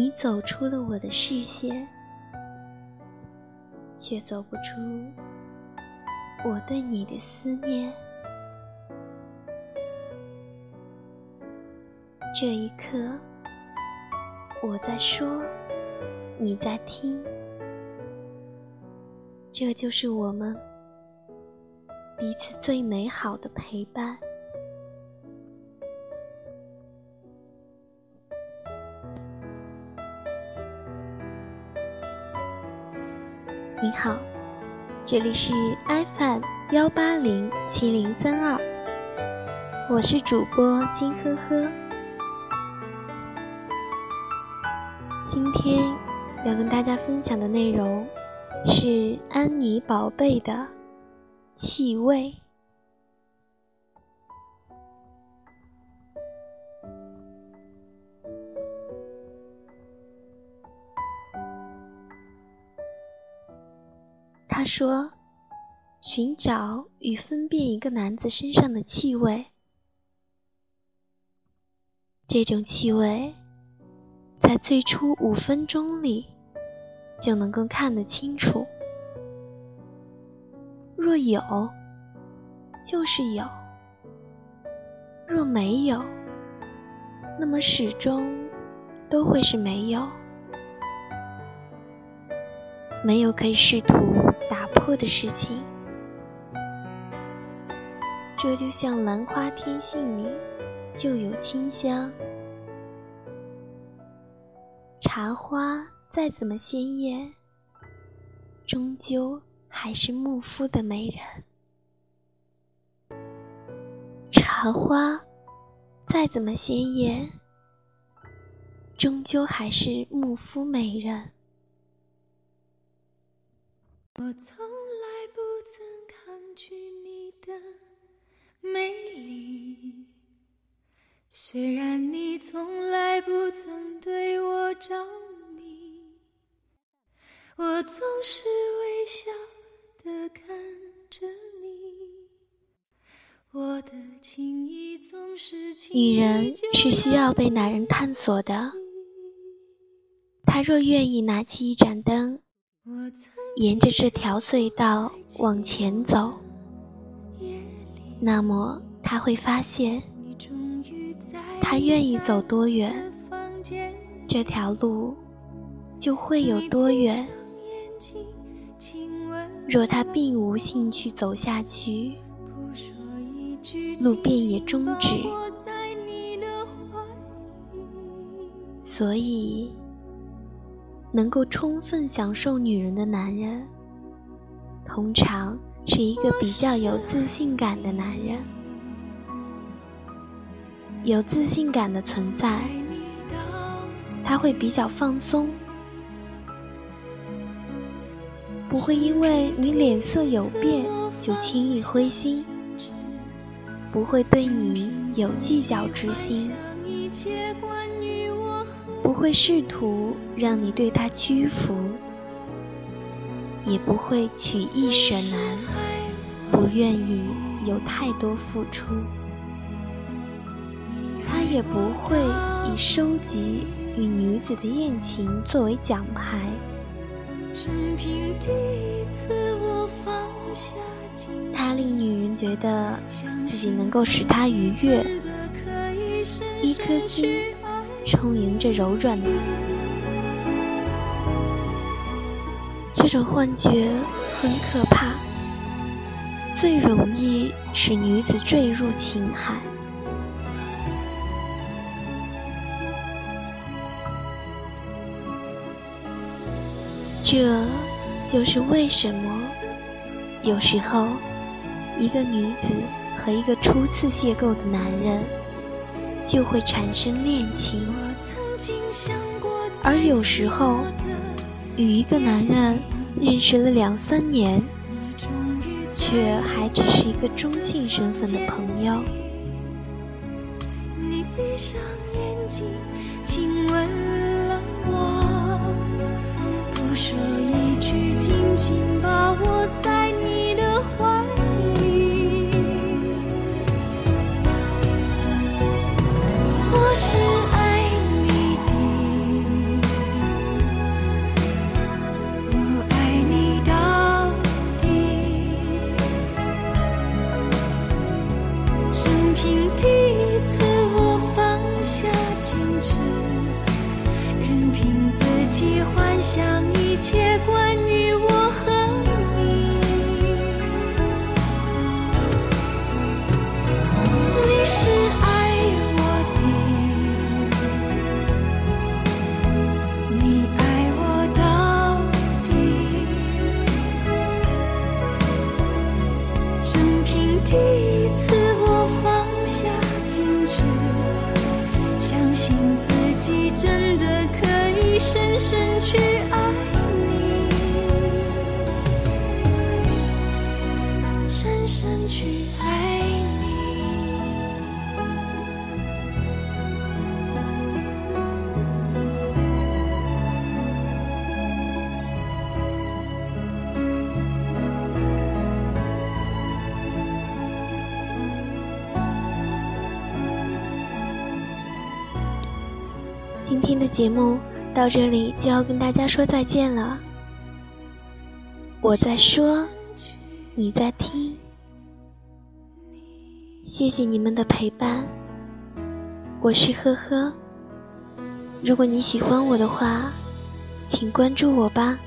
你走出了我的视线，却走不出我对你的思念。这一刻，我在说，你在听，这就是我们彼此最美好的陪伴。你好，这里是 FM 幺八零七零三二，我是主播金呵呵。今天要跟大家分享的内容是安妮宝贝的气味。说：“寻找与分辨一个男子身上的气味，这种气味。”在最初五分钟里，就能够看得清楚。若有，就是有；若没有，那么始终都会是没有。没有可以试图打破的事情。这就像兰花天性里就有清香。茶花再怎么鲜艳，终究还是牧夫的美人。茶花再怎么鲜艳，终究还是牧夫美人。我从来不曾抗拒你的美丽。虽然你从来不曾对我着迷，我总是微笑的看着你。我的情意总是女人是需要被男人探索的。他若愿意拿起一盏灯，沿着这条隧道往前走，那么他会发现。他愿意走多远，这条路就会有多远。若他并无兴趣走下去，路便也终止。所以，能够充分享受女人的男人，通常是一个比较有自信感的男人。有自信感的存在，他会比较放松，不会因为你脸色有变就轻易灰心，不会对你有计较之心，不会试图让你对他屈服，也不会取易舍难，不愿意有太多付出。他也不会以收集与女子的艳情作为奖牌。他令女人觉得自己能够使他愉悦，一颗心充盈着柔软的。这种幻觉很可怕，最容易使女子坠入情海。这就是为什么有时候一个女子和一个初次邂逅的男人就会产生恋情，而有时候与一个男人认识了两三年，却还只是一个中性身份的朋友。你闭上眼睛，任凭第一次我放下矜持，任凭自己幻想一切关于我和你。你是爱我的。你爱我到底。任凭第一次。深深去爱你，深深去爱你。今天的节目到这里就要跟大家说再见了。我在说，你在听，谢谢你们的陪伴。我是呵呵，如果你喜欢我的话，请关注我吧。